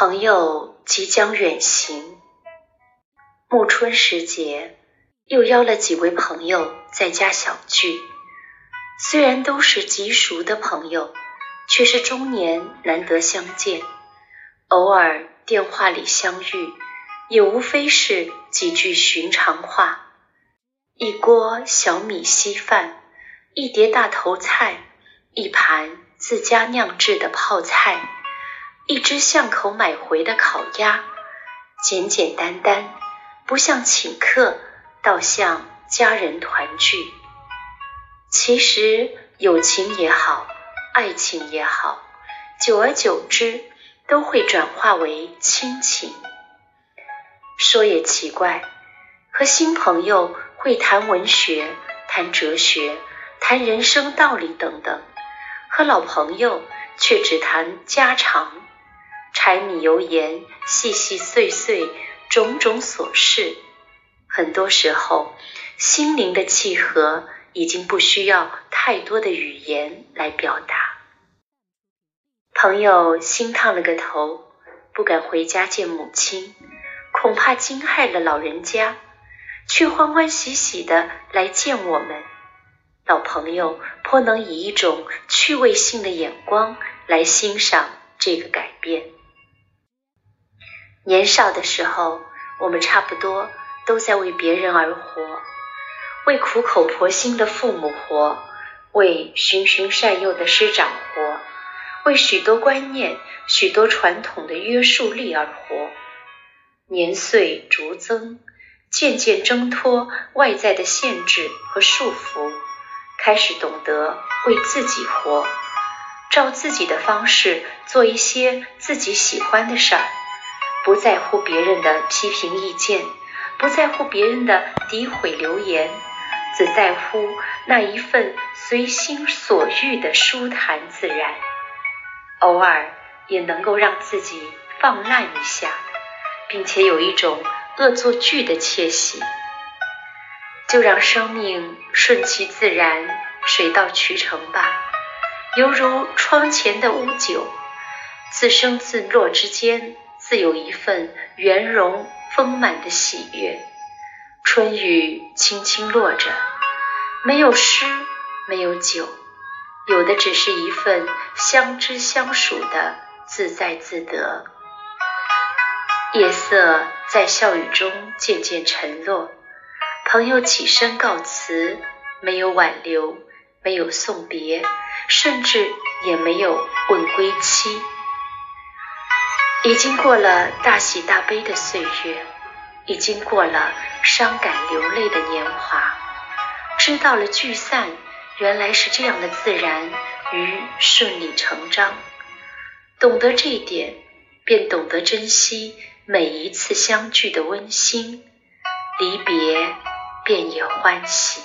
朋友即将远行，暮春时节，又邀了几位朋友在家小聚。虽然都是极熟的朋友，却是中年难得相见。偶尔电话里相遇，也无非是几句寻常话。一锅小米稀饭，一碟大头菜，一盘自家酿制的泡菜。一只巷口买回的烤鸭，简简单单，不像请客，倒像家人团聚。其实友情也好，爱情也好，久而久之都会转化为亲情。说也奇怪，和新朋友会谈文学、谈哲学、谈人生道理等等，和老朋友却只谈家常。柴米油盐，细细碎碎，种种琐事，很多时候，心灵的契合已经不需要太多的语言来表达。朋友心烫了个头，不敢回家见母亲，恐怕惊害了老人家，却欢欢喜喜的来见我们。老朋友颇能以一种趣味性的眼光来欣赏这个改变。年少的时候，我们差不多都在为别人而活，为苦口婆心的父母活，为循循善诱的师长活，为许多观念、许多传统的约束力而活。年岁逐增，渐渐挣脱外在的限制和束缚，开始懂得为自己活，照自己的方式做一些自己喜欢的事儿。不在乎别人的批评意见，不在乎别人的诋毁流言，只在乎那一份随心所欲的舒坦自然。偶尔也能够让自己放烂一下，并且有一种恶作剧的窃喜。就让生命顺其自然，水到渠成吧。犹如窗前的乌酒，自生自落之间。自有一份圆融丰满的喜悦。春雨轻轻落着，没有诗，没有酒，有的只是一份相知相属的自在自得。夜色在笑语中渐渐沉落，朋友起身告辞，没有挽留，没有送别，甚至也没有问归期。已经过了大喜大悲的岁月，已经过了伤感流泪的年华，知道了聚散原来是这样的自然与顺理成章，懂得这一点，便懂得珍惜每一次相聚的温馨，离别便也欢喜。